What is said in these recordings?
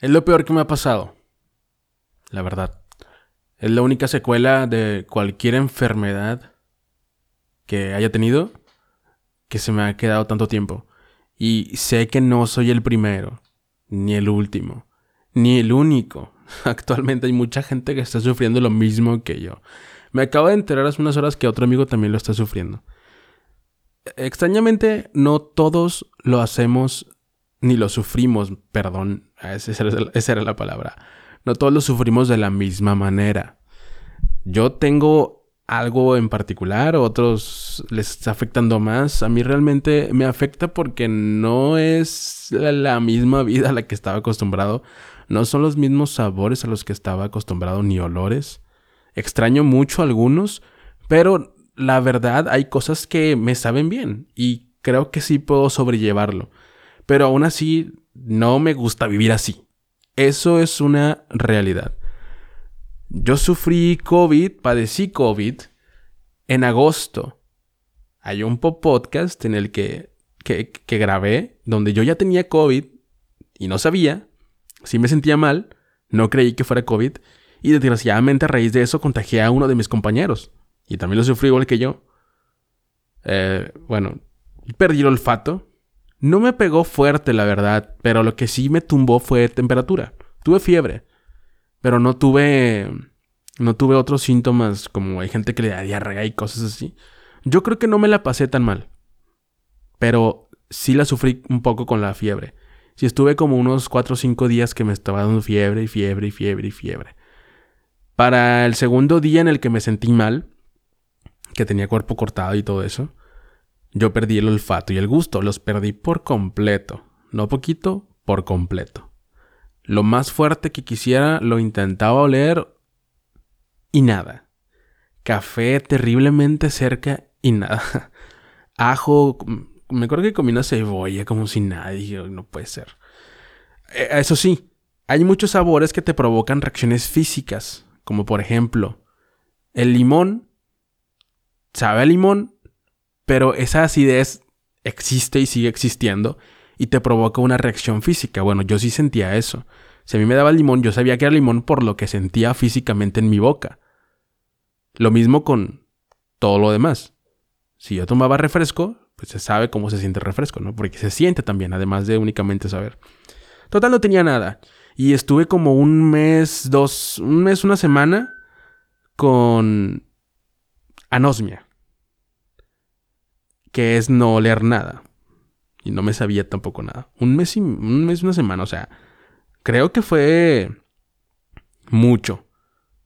Es lo peor que me ha pasado. La verdad. Es la única secuela de cualquier enfermedad que haya tenido que se me ha quedado tanto tiempo. Y sé que no soy el primero, ni el último, ni el único. Actualmente hay mucha gente que está sufriendo lo mismo que yo. Me acabo de enterar hace unas horas que otro amigo también lo está sufriendo. Extrañamente, no todos lo hacemos ni lo sufrimos, perdón, esa era, la palabra. No todos lo sufrimos de la misma manera. Yo tengo algo en particular, otros les está afectando más. A mí realmente me afecta porque no es la, misma vida a la que estaba acostumbrado. No son los mismos sabores a los que estaba acostumbrado ni olores. Extraño mucho algunos, pero la verdad hay cosas que me saben bien y creo que sí puedo sobrellevarlo. Pero aún así, no me gusta vivir así. Eso es una realidad. Yo sufrí COVID, padecí COVID en agosto. Hay un podcast en el que, que, grabé donde yo ya tenía COVID y no sabía. Sí me sentía mal, no creí que fuera COVID y desgraciadamente a raíz de eso contagié a uno de mis compañeros. Y también lo sufrí igual que yo. Eh, bueno, perdí el olfato. No me pegó fuerte, la verdad, pero lo que sí me tumbó fue temperatura. Tuve fiebre, pero no tuve no tuve otros síntomas como hay gente que le da diarrea y cosas así. Yo creo que no me la pasé tan mal, pero sí la sufrí un poco con la fiebre. Sí estuve como unos 4 o 5 días que me estaba dando fiebre y fiebre y fiebre y fiebre. Para el segundo día en el que me sentí mal, que tenía cuerpo cortado y todo eso, yo perdí el olfato y el gusto, los perdí por completo. No poquito, por completo. Lo más fuerte que quisiera lo intentaba oler y nada. Café terriblemente cerca y nada. Ajo, me acuerdo que comí una cebolla como si nadie, no puede ser. Eh, eso sí, hay muchos sabores que te provocan reacciones físicas, como por ejemplo, el limón sabe a limón, pero esa acidez existe y sigue existiendo y te provoca una reacción física. Bueno, yo sí sentía eso. Si a mí me daba limón, yo sabía que era limón por lo que sentía físicamente en mi boca. Lo mismo con todo lo demás. Si yo tomaba refresco, pues se sabe cómo se siente el refresco, ¿no? Porque se siente también, además de únicamente saber. Total, no tenía nada. Y estuve como un mes, dos, un mes, una semana con anosmia que es no oler nada. Y no me sabía tampoco nada. Un mes y un mes, una semana, o sea, creo que fue mucho.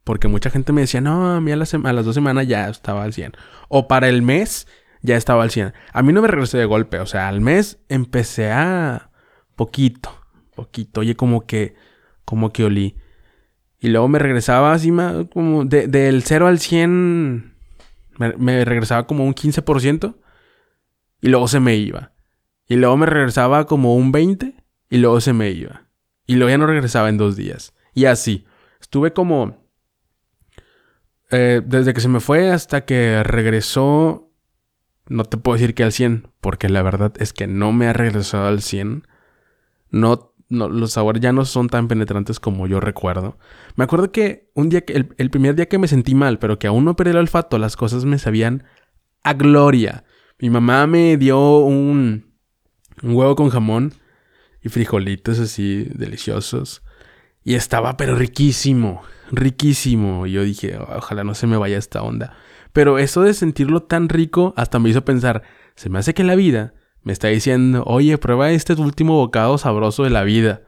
Porque mucha gente me decía, no, a mí a las, a las dos semanas ya estaba al 100. O para el mes ya estaba al 100. A mí no me regresé de golpe, o sea, al mes empecé a poquito, poquito. Oye, como que, como que olí. Y luego me regresaba así, como del 0 al 100, me, me regresaba como un 15% y luego se me iba. Y luego me regresaba como un 20 y luego se me iba. Y luego ya no regresaba en dos días. Y así. Estuve como... Eh, desde que se me fue hasta que regresó... No te puedo decir que al 100, porque la verdad es que no me ha regresado al 100. No, no, los sabores ya no son tan penetrantes como yo recuerdo. Me acuerdo que un día que, el, el primer día que me sentí mal, pero que aún no perdí el olfato, las cosas me sabían a gloria. Mi mamá me dio un, huevo con jamón y frijolitos así deliciosos. Y estaba pero riquísimo, riquísimo. Y yo dije, ojalá no se me vaya esta onda. Pero eso de sentirlo tan rico hasta me hizo pensar, se me hace que la vida me está diciendo, oye, prueba este último bocado sabroso de la vida.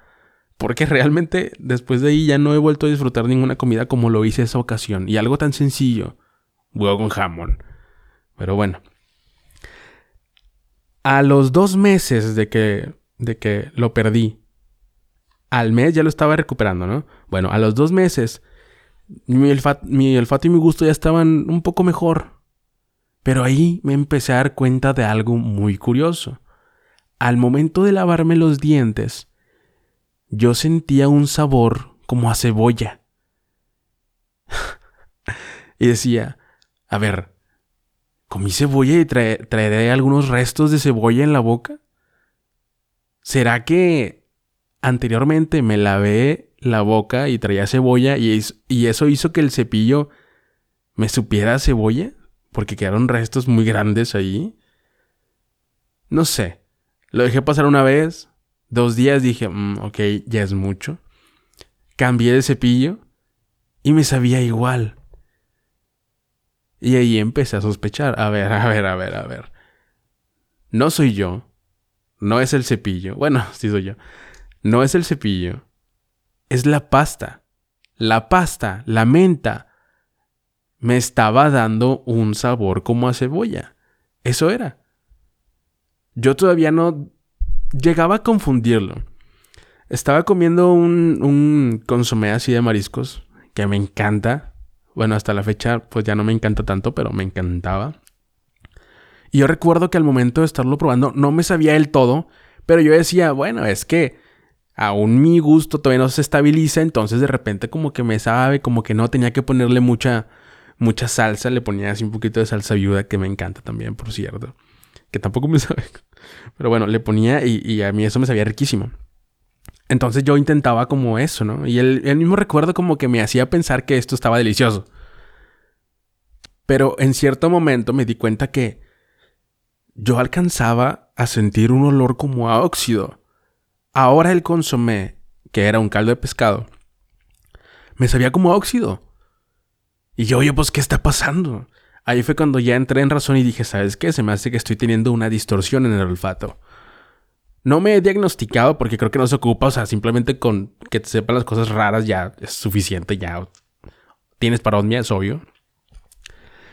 Porque realmente después de ahí ya no he vuelto a disfrutar ninguna comida como lo hice esa ocasión. Y algo tan sencillo, huevo con jamón. Pero bueno, a los dos meses de que, de que lo perdí, al mes ya lo estaba recuperando, ¿no? Bueno, a los dos meses, mi, mi olfato y mi gusto ya estaban un poco mejor. Pero ahí me empecé a dar cuenta de algo muy curioso. Al momento de lavarme los dientes, yo sentía un sabor como a cebolla. y decía, a ver, ¿Comí cebolla y traeré algunos restos de cebolla en la boca? ¿Será que anteriormente me lavé la boca y traía cebolla y, eso hizo que el cepillo me supiera cebolla porque quedaron restos muy grandes ahí. No sé. Lo dejé pasar una vez, dos días dije, mm, ok, ya es mucho. Cambié de cepillo y me sabía igual. Y ahí empecé a sospechar. A ver, a ver, a ver, a ver. No soy yo. No es el cepillo. Bueno, sí soy yo. No es el cepillo. Es la pasta. La pasta, la menta, me estaba dando un sabor como a cebolla. Eso era. Yo todavía no llegaba a confundirlo. Estaba comiendo un, un consomé así de mariscos, que me encanta. Bueno, hasta la fecha pues ya no me encanta tanto, pero me encantaba. Y yo recuerdo que al momento de estarlo probando no me sabía el todo, pero yo decía, bueno, es que aún mi gusto todavía no se estabiliza, entonces de repente como que me sabe, como que no tenía que ponerle mucha mucha salsa, le ponía así un poquito de salsa viuda que me encanta también, por cierto, que tampoco me sabe. Pero bueno, le ponía y, a mí eso me sabía riquísimo. Entonces yo intentaba como eso, ¿no? Y el, el mismo recuerdo como que me hacía pensar que esto estaba delicioso. Pero en cierto momento me di cuenta que yo alcanzaba a sentir un olor como a óxido. Ahora el consomé, que era un caldo de pescado, me sabía como óxido. Y yo, oye, pues, ¿qué está pasando? Ahí fue cuando ya entré en razón y dije, ¿sabes qué? Se me hace que estoy teniendo una distorsión en el olfato. No me he diagnosticado porque creo que no se ocupa, o sea, simplemente con que te sepan las cosas raras ya es suficiente, ya tienes parosmia, es obvio.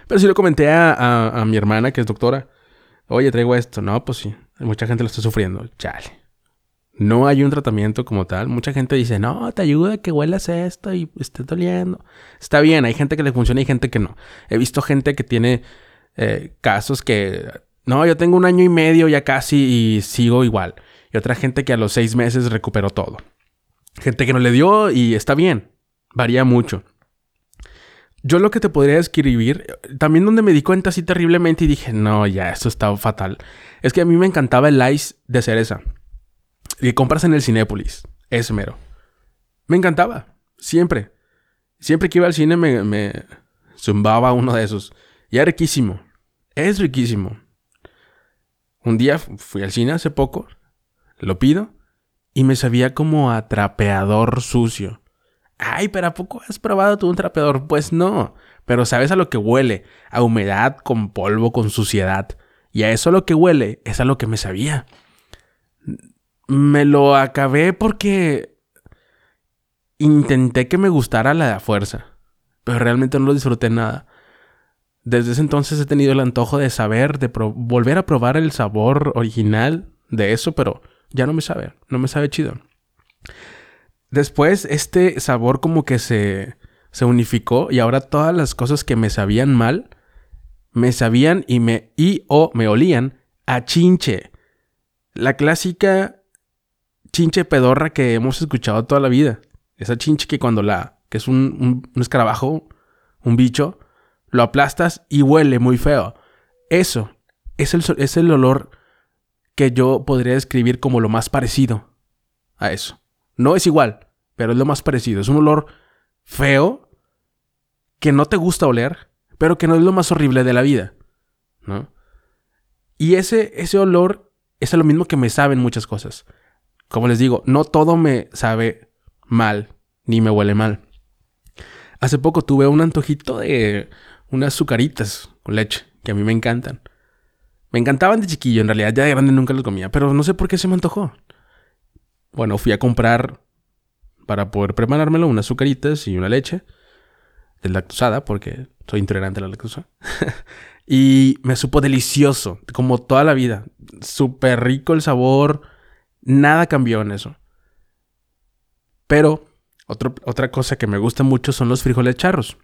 Pero sí lo comenté a, a mi hermana, que es doctora. Oye, traigo esto. No, pues sí, mucha gente lo está sufriendo. Chale. No hay un tratamiento como tal. Mucha gente dice, no, te ayuda que huelas esto y esté doliendo. Está bien, hay gente que le funciona y gente que no. He visto gente que tiene eh, casos que, no, yo tengo un año y medio ya casi y sigo igual. Y otra gente que a los seis meses recuperó todo. Gente que no le dio y está bien. Varía mucho. Yo lo que te podría escribir, también donde me di cuenta así terriblemente y dije, no, ya, esto está fatal. Es que a mí me encantaba el ice de cereza que compras en el Cinépolis. Es mero. Me encantaba. Siempre. Siempre que iba al cine me, me zumbaba uno de esos. Y era riquísimo. Es riquísimo. Un día fui al cine hace poco. Lo pido. Y me sabía como a trapeador sucio. Ay, pero ¿a poco has probado tú un trapeador? Pues no. Pero sabes a lo que huele. A humedad, con polvo, con suciedad. Y a eso lo que huele es a lo que me sabía me lo acabé porque intenté que me gustara la fuerza, pero realmente no lo disfruté nada. Desde ese entonces he tenido el antojo de saber, de volver a probar el sabor original de eso, pero ya no me sabe, no me sabe chido. Después este sabor como que se, se unificó y ahora todas las cosas que me sabían mal, me sabían y me y o me olían a chinche. La clásica chinche pedorra que hemos escuchado toda la vida. Esa chinche que cuando la, que es un, escarabajo, un bicho, lo aplastas y huele muy feo. Eso es el, es el olor que yo podría describir como lo más parecido a eso. No es igual, pero es lo más parecido. Es un olor feo que no te gusta oler, pero que no es lo más horrible de la vida, ¿no? Y ese, ese olor es lo mismo que me saben muchas cosas como les digo, no todo me sabe mal, ni me huele mal. Hace poco tuve un antojito de unas azucaritas con leche, que a mí me encantan. Me encantaban de chiquillo, en realidad ya de grande nunca los comía, pero no sé por qué se me antojó. Bueno, fui a comprar para poder preparármelo unas azucaritas y una leche lactosada, porque soy intolerante a la lactosa. y me supo delicioso, como toda la vida. Súper rico el sabor, Nada cambió en eso. Pero otra cosa que me gusta mucho son los frijoles charros.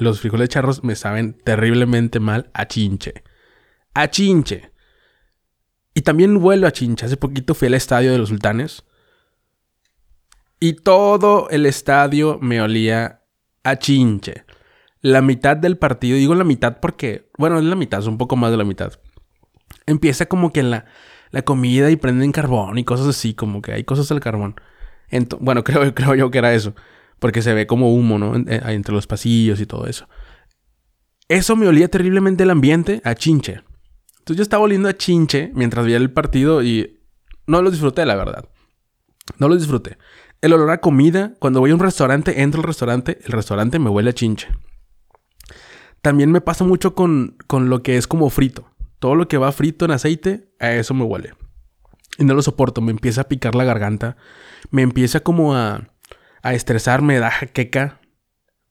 Los frijoles charros me saben terriblemente mal a chinche. A chinche. Y también vuelo a chinche. Hace poquito fui al estadio de los sultanes. Y todo el estadio me olía a chinche. La mitad del partido, digo la mitad porque, bueno, es la mitad, es un poco más de la mitad. Empieza como que en la, la comida y prenden carbón y cosas así, como que hay cosas del carbón. bueno, creo, creo yo que era eso, porque se ve como humo, ¿no? Eh, entre los pasillos y todo eso. Eso me olía terriblemente el ambiente a chinche. Entonces yo estaba oliendo a chinche mientras veía el partido y no lo disfruté, la verdad. No lo disfruté. El olor a comida, cuando voy a un restaurante, entro al restaurante, el restaurante me huele a chinche. También me pasa mucho con, con lo que es como frito. Todo lo que va frito en aceite, a eso me huele. Y no lo soporto, me empieza a picar la garganta. Me empieza como a, a estresar, me da jaqueca.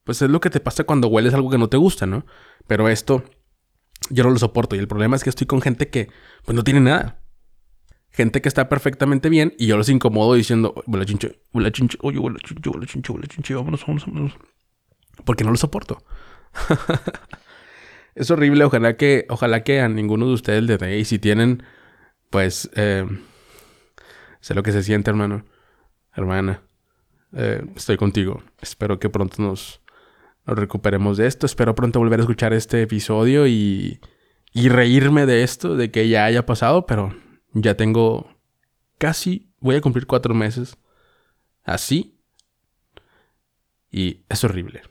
Pues es lo que te pasa cuando hueles algo que no te gusta, ¿no? Pero esto yo no lo soporto. Y el problema es que estoy con gente que pues no tiene nada. Gente que está perfectamente bien y yo los incomodo diciendo, huele chinche, huele chinche, oye, huele chinche, huele chinche, huele chinche, vámonos, vámonos, vámonos. Porque no lo soporto. es horrible. Ojalá que, ojalá que a ninguno de ustedes le dé. Y si tienen, pues, eh, sé lo que se siente, hermano. Hermana. Eh, estoy contigo. Espero que pronto nos, nos, recuperemos de esto. Espero pronto volver a escuchar este episodio y, y reírme de esto, de que ya haya pasado, pero ya tengo casi, voy a cumplir cuatro meses así. Y es horrible.